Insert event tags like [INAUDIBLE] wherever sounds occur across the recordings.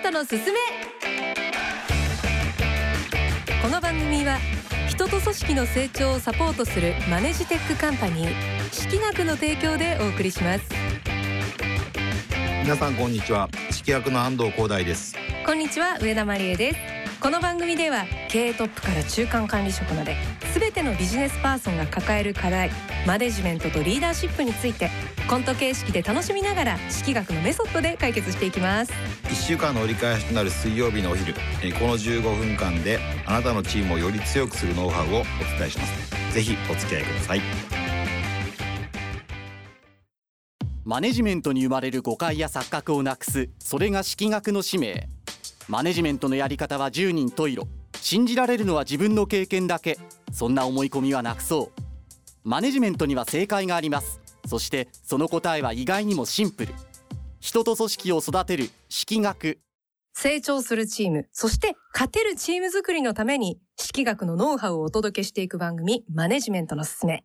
ントのすすめ。この番組は人と組織の成長をサポートするマネジテックカンパニー識学の提供でお送りします。皆さんこんにちは。識学の安藤光大です。こんにちは上田真理恵です。この番組では経営トップから中間管理職まで全てのビジネスパーソンが抱える課題マネジメントとリーダーシップについてコント形式で楽しみながら式学のメソッドで解決していきます。1週間の折り返しとなる水曜日のお昼えーこの15分間であなたのチームをより強くするノウハウをお伝えします。ぜひお付き合いください。マネジメントに生まれる誤解や錯覚をなくすそれが式学の使命。マネジメントのやり方は十人十色信じられるのは自分の経験だけ。そんな思い込みはなくそう。マネジメントには正解があります。そしてその答えは意外にもシンプル。人と組織を育てる式学。成長するチーム。そして勝てるチーム作りのために式学のノウハウをお届けしていく番組マネジメントのすすめ。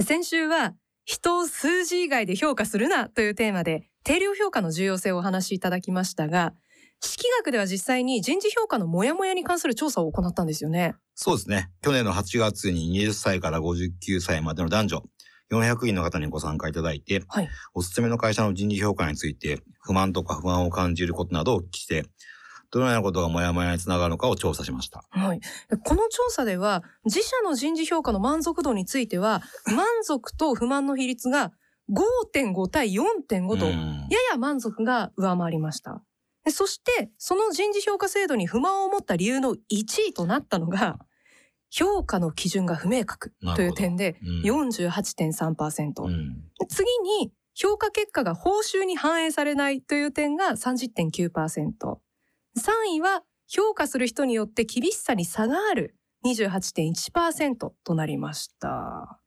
先週は人を数字以外で評価するなというテーマで定量評価の重要性をお話しいただきましたが式学では実際に人事評価のモヤモヤに関する調査を行ったんですよね。そうですね。去年の8月に20歳から59歳までの男女400人の方にご参加いただいて、はい。おすすめの会社の人事評価について不満とか不安を感じることなどをお聞きしてどのようなことがモヤモヤにつながるのかを調査しました。はい。この調査では、自社の人事評価の満足度については、満足と不満の比率が5.5対4.5と、やうん。や満足が上回りました。でそして、その人事評価制度に不満を持った理由の1位となったのが、評価の基準が不明確という点でうん48.3%。うんで次に、評価結果が報酬に反映されないという点が30.9%。3位は、評価する人によって厳しさに差がある28.1%となりました。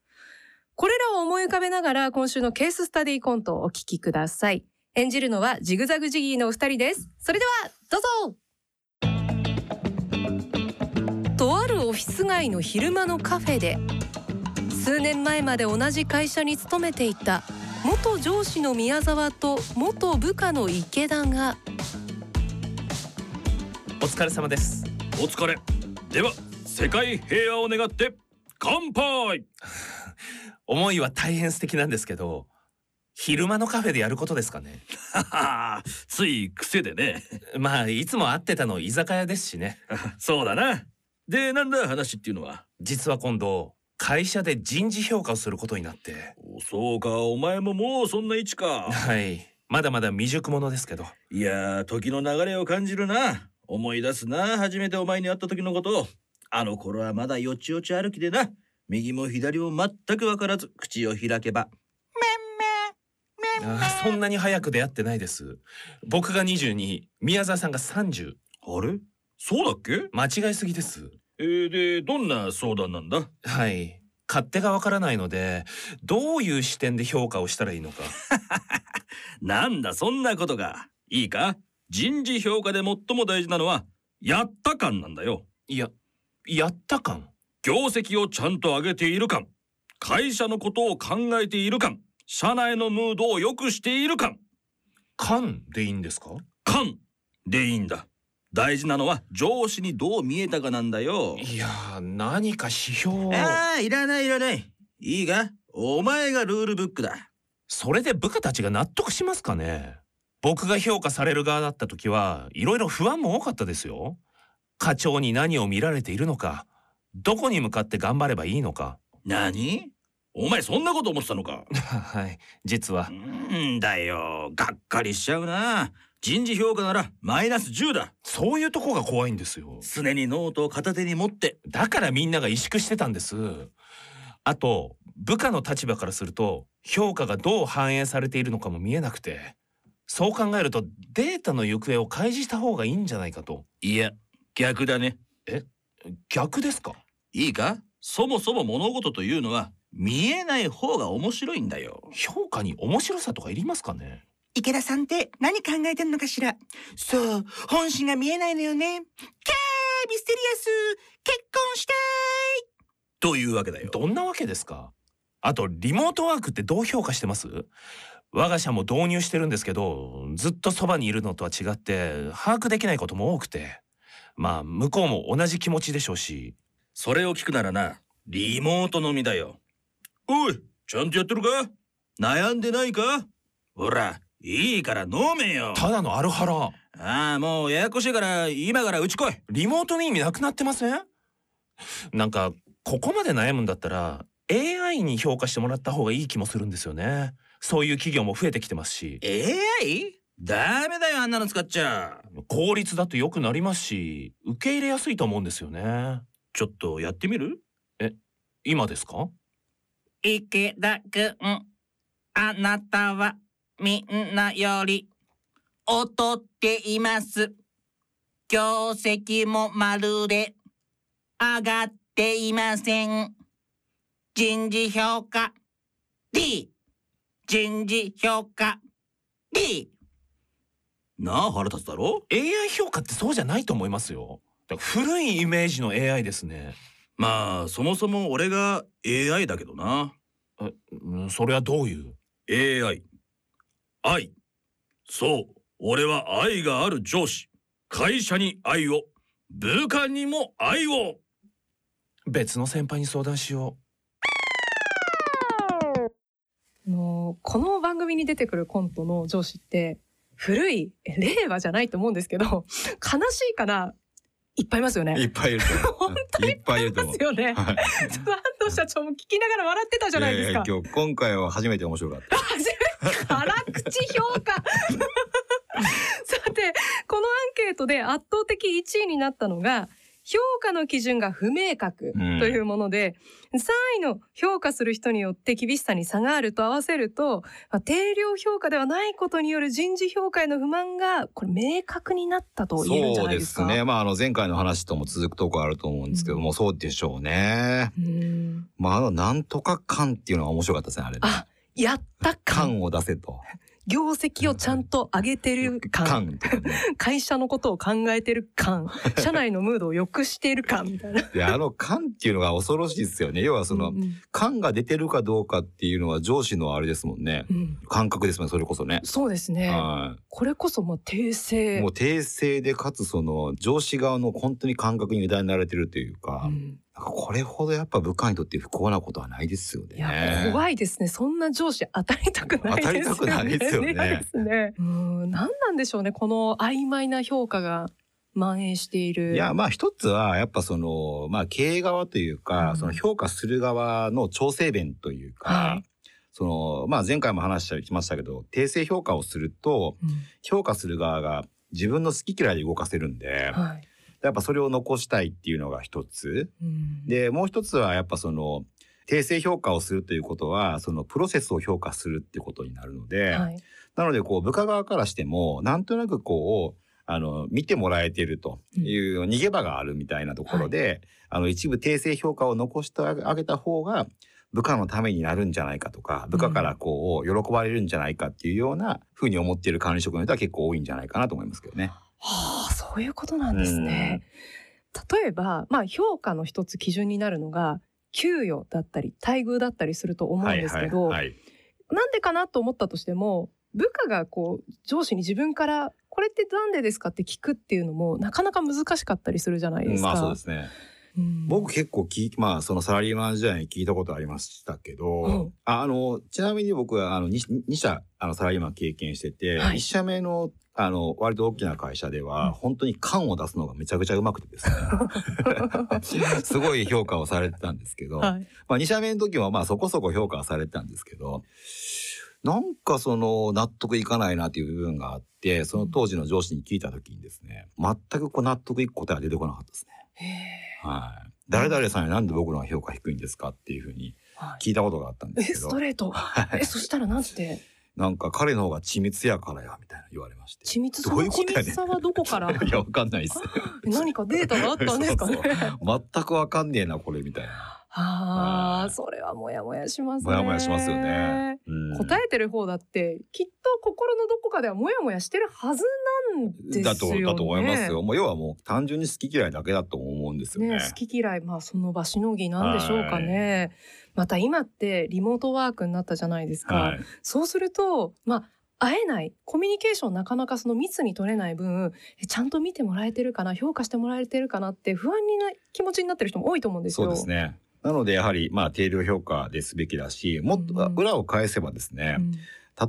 これらを思い浮かべながら今週のケーススタディコントをお聞きください。演じるのはジグザグジギーのお二人です。それでは、どうぞ。とあるオフィス街の昼間のカフェで数年前まで同じ会社に勤めていた元上司の宮沢と元部下の池田がお疲れ様です。お疲れ。では世界平和を願って乾杯。[LAUGHS] 思いは大変素敵なんですけど昼間のカフェでやることですかね。[LAUGHS] つい癖でね。[LAUGHS] まあいつも会ってたの居酒屋ですしね。[LAUGHS] そうだな。でなんだ話っていうのは？実は今度会社で人事評価をすることになって。おそうか。お前ももうそんな位置か。はい。まだまだ未熟者ですけど。いやー時の流れを感じるな。思い出すな。初めてお前に会った時のこと。あの頃はまだよちよち歩きでな。右も左も全く分からず口を開けばあそんなに早く出会ってないです。僕が22宮沢さんが30あれ？そうだっけ？間違いすぎです。えー、でどんな相談なんだ？はい。勝手がわからないのでどういう視点で評価をしたらいいのか。[LAUGHS] なんだそんなことが。いいか？人事評価で最も大事なのはやった感なんだよ。いややった感？業績をちゃんと上げている感。会社のことを考えている感社内のムードを良くしている感。感でいいんですか？感でいいんだ。大事なのは上司にどう見えたかなんだよ。いやー何か指標を。ああいらないいらない。いいがお前がルールブックだ。それで部下たちが納得しますかね？僕が評価される側だった時はいろいろ不安も多かったですよ。課長に何を見られているのかどこに向かって頑張ればいいのか。何？お前そんなこと思ってたのか？[LAUGHS] はい実は。うんだよ。がっかりしちゃうな。人事評価ならマイナス10だ。そういうとこが怖いんですよ。常にノートを片手に持って。だからみんなが萎縮してたんです。あと部下の立場からすると評価がどう反映されているのかも見えなくて。そう考えるとデータの行方を開示した方がいいんじゃないかと。いや逆だね。逆ですか？いいか？そもそも物事というのは見えない方が面白いんだよ。評価に面白さとかいりますかね？池田さんって何考えてんのかしら？そう、本心が見えないのよね。キャーミステリアス。結婚したというわけだよ。どんなわけですか？あとリモートワークってどう評価してます？我が社も導入してるんですけどずっとそばにいるのとは違って把握できないことも多くて。まあ向こうも同じ気持ちでしょうし。それを聞くならなリモート飲みだよおいちゃんとやってるか？悩んでないか？ほらいいから飲めよ。ただのアルハラ。ああもうややこしいから今からうち来い。リモートの意味なくなってません？なんかここまで悩むんだったら AI に評価してもらった方がいい気もするんですよね。そういう企業も増えてきてますし。AI? ダメだよあんなの使っちゃ。効率だと良くなりますし受け入れやすいと思うんですよね。ちょっとやってみる？今ですか？池田くん、あなたはみんなより劣っています。業績もまるで上がっていません。人事評価 D。人事評価 D。なあ腹立つだろ？AI 評価ってそうじゃないと思いますよだから古いイメージの AI ですねまあそもそも俺が AI だけどな。うんそれはどういう？AI 愛。そう俺は愛がある上司。会社に愛を。部下にも愛を。別の先輩に相談しよあのこの番組に出てくるコントの上司って古いえ令和じゃないと思うんですけど悲しいからいっぱいいますよね。いっぱいいる。[LAUGHS] 本いっぱいいるます。よね。はい安藤社長も聞きながら笑ってたじゃないですか。やや今日今回は初めて面白かった。初め辛口評価 [LAUGHS] さてこのアンケートで圧倒的1位になったのが評価の基準が不明確うんというもので、3位の評価する人によって厳しさに差があると合わせると、まあ定量評価ではないことによる人事評価への不満がこれ明確になったと言えるんじゃそうでないですか？すね。まああの前回の話とも続くとこあると思うんですけども、そうでしょうね。うんまああのなんとか感っていうのが面白かったですねあれね。あやった感感を出せと。業績をちゃんと上げてる感。会社のことを考えてる感 [LAUGHS] 社内のムードを良くしている感みたいな。であの感っていうのが恐ろしいですよね。要はその、うん感が出てるかどうかっていうのは上司のあれですもんね。うん感覚ですもんねそれこそね。そうですね。はこれこそもう訂い。正。もう訂正でかつその上司側の本当に感覚に委ねられてるというか、うんこれほどやっぱ部下にとって不幸なことはないですよね。いや怖いですね。そんな上司当たりたくないですよね。当たりたくないですよね嫌ですね。うん、何なんでしょうね。この曖昧な評価が蔓延している。いやまあ一つはやっぱそのまあ経営側というか、うんその評価する側の調整弁というか、はいそのまあ前回も話しましたけど訂正評価をするとうん評価する側が自分の好き嫌いで動かせるんで、はい。やっぱそれを残したいっていうのが一つうん、でもう一つはやっぱその訂正評価をするということはそのプロセスを評価するってことになるので、はい。なのでこう部下側からしてもなんとなくこうあの見てもらえてるという逃げ場があるみたいなところで、あの一部訂正評価を残してあげた方が部下のためになるんじゃないかとか部下からこう喜ばれるんじゃないかっていうようなふうに思っている管理職の人は結構多いんじゃないかなと思いますけどね。はあ、そういうことなんですね。例えば、まあ評価の一つ基準になるのが給与だったり待遇だったりすると思うんですけど、はいはいはいなんでかなと思ったとしても部下がこう上司に自分からこれってなんでですかって聞くっていうのもなかなか難しかったりするじゃないですか。まあそうん。僕結構まあそのサラリーマン時代に聞いたことありましたけど、うんああのちなみに僕はあの 2, 2社あのサラリーマン経験してて、はい。1社目のあの割と大きな会社では、うん。本当に感を出すのがめちゃくちゃうまくてですね。[LAUGHS] すごい評価をされてたんですけど、はい。まあ、2社目の時はまあそこそこ評価はされてたんですけどなんかその納得いかないなっていう部分があってその当時の上司に聞いた時にですね全くこう納得いく答えは出てこなかったですね。へはい。誰々さんになんで僕の評価低いんですかっていうふうに聞いたことがあったんでえすけど。スト、レート。はい。えそしたらなんて？なんか彼の方が緻密やからやみたいな言われまして。緻密？そどういうのことやねん。緻密さはどこから？[LAUGHS] いやわかんないです。[LAUGHS] 何かデータがあったんですかね？そう全くわかんねえなこれみたいな。ああはい。それはモヤモヤしますね。もやもやしますよね。うん。答えてる方だってきっと心のどこかではモヤモヤしてるはずなね。だとだと思いますよ。もう要はもう単純に好き嫌いだけだと思うんですよね。ね、好き嫌いまあその場しのぎなんでしょうかね。また今ってリモートワークになったじゃないですか。はい。そうするとまあ会えないコミュニケーションなかなかその密に取れない分えちゃんと見てもらえてるかな評価してもらえてるかなって不安にな気持ちになってる人も多いと思うんですよ。そうですね。なのでやはりまあ定量評価ですべきだし、もっとうん裏を返せばですね、うん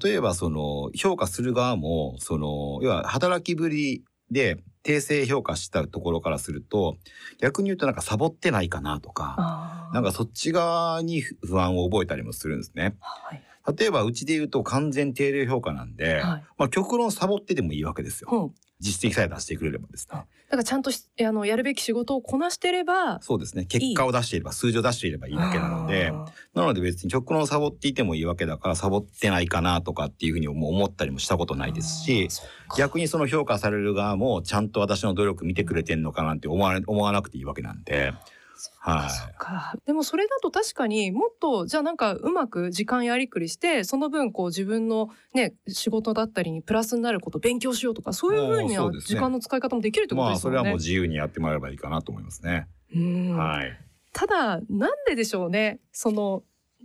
例えばその評価する側もその要は働きぶりで訂正評価したところからすると逆に言うとなんかサボってないかなとかなんかそっち側に不安を覚えたりもするんですね。はい例えばうちで言うと完全定量評価なんで、はいまあ極論サボってでもいいわけですよ。ほう実績さえ出してくれればですね。だからちゃんとしあのやるべき仕事をこなしてればそうですね。結果を出していれば数字を出していればいいだけなので。あなので別に極論サボっていてもいいわけだからサボってないかなとかっていうふうにも思ったりもしたことーないですし逆にその評価される側もちゃんと私の努力見てくれてんのかなんて思われ思わなくていいわけなんではいそっか。でもそれだと確かにもっとじゃあなんかうまく時間やりくりしてその分こう自分のね仕事だったりにプラスになることを勉強しようとかそういうふうには時間の使い方もできるってことまですよね。あそれはもう自由にやってもらえればいいかなと思いますね。うん。はい。ただなんででしょうね。その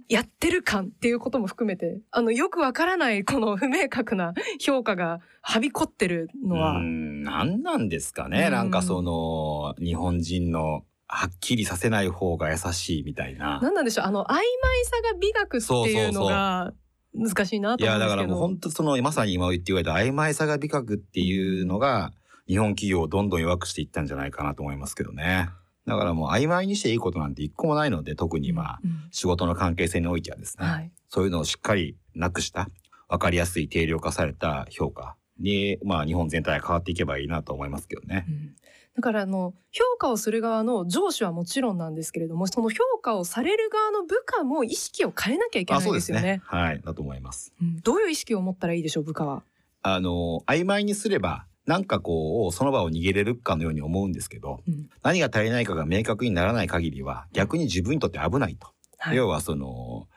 やってる感っていうことも含めてあのよくわからないこの不明確な評価がはびこってるのは。うーん。何なんですかね、うん。なんかその日本人のはっきりさせない方が優しいみたいな。何なんでしょう？あの曖昧さが美学っていうのが難しいなといや思うんですけどだからもう本当そのまさに今言って言われた曖昧さが美学っていうのが日本企業をどんどん弱くしていったんじゃないかなと思いますけどね。だからもう曖昧にしていいことなんて一個もないので特にまあうん仕事の関係性においてはですね、はいそういうのをしっかりなくした分かりやすい定量化された評価にまあ日本全体が変わっていけばいいなと思いますけどね。うんだからあの評価をする側の上司はもちろんなんですけれどもその評価をされる側の部下も意識を変えなきゃいけないですよねね。はいだと思います。うんどういう意識を持ったらいいでしょう部下は？あの曖昧にすればなんかこうその場を逃げれるかのように思うんですけど、うん何が足りないかが明確にならない限りは逆に自分にとって危ないと、はい要はその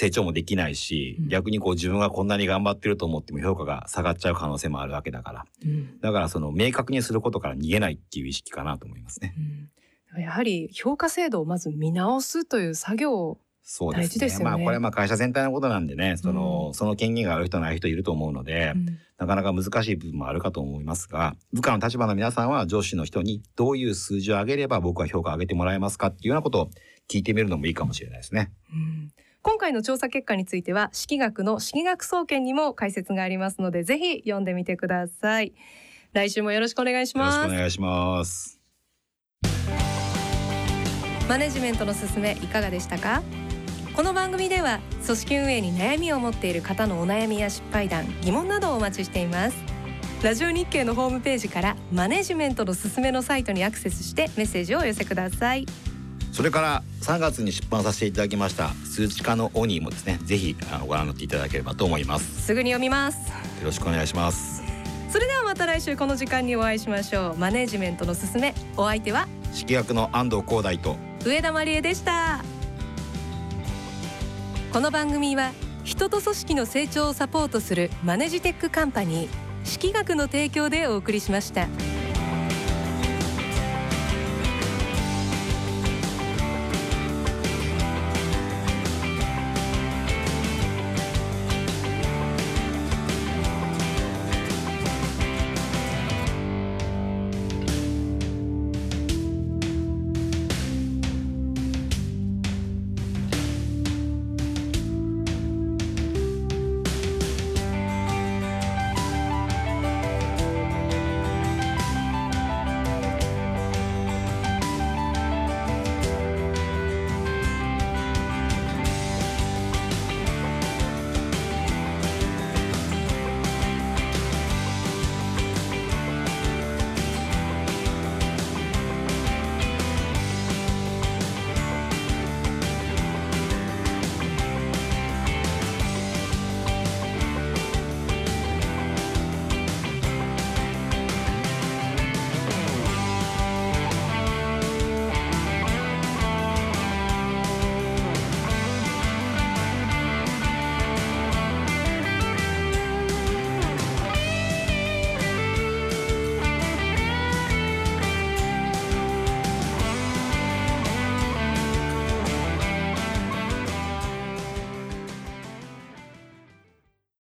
成長もできないし、うん。逆にこう自分がこんなに頑張ってると思っても評価が下がっちゃう可能性もあるわけだから。うん。だからその明確にすることから逃げないっていう意識かなと思いますね。うん。やはり評価制度をまず見直すという作業をそうですね。大事ですよね。まあこれはまあ会社全体のことなんでねその,、うん。その権限がある人ない人いると思うので、うん。なかなか難しい部分もあるかと思いますが部下の立場の皆さんは上司の人にどういう数字を上げれば僕は評価を上げてもらえますかっていうようなことを聞いてみるのもいいかもしれないですね。うん今回の調査結果については式学の式学総研にも解説がありますのでぜひ読んでみてください。来週もよろしくお願いしよろしますくお願いします。マネジメントのすすめいかがでしたか？この番組では組織運営に悩みを持っている方のお悩みや失敗談疑問などをお待ちしています。ラジオ日経のホームページからマネジメントのすすめのサイトにアクセスしてメッセージをお寄せくださいそれから3月に出版させていただきました数値化のオニーもですねぜひあのご覧になっていただければと思います。すぐに読みます。よろしくお願いします。それではまた来週この時間にお会いしましょう。マネジメントのすすめ。お相手は？式学の安藤光大と。上田まりえでした。この番組は人と組織の成長をサポートするマネジテックカンパニー式学の提供でお送りしました。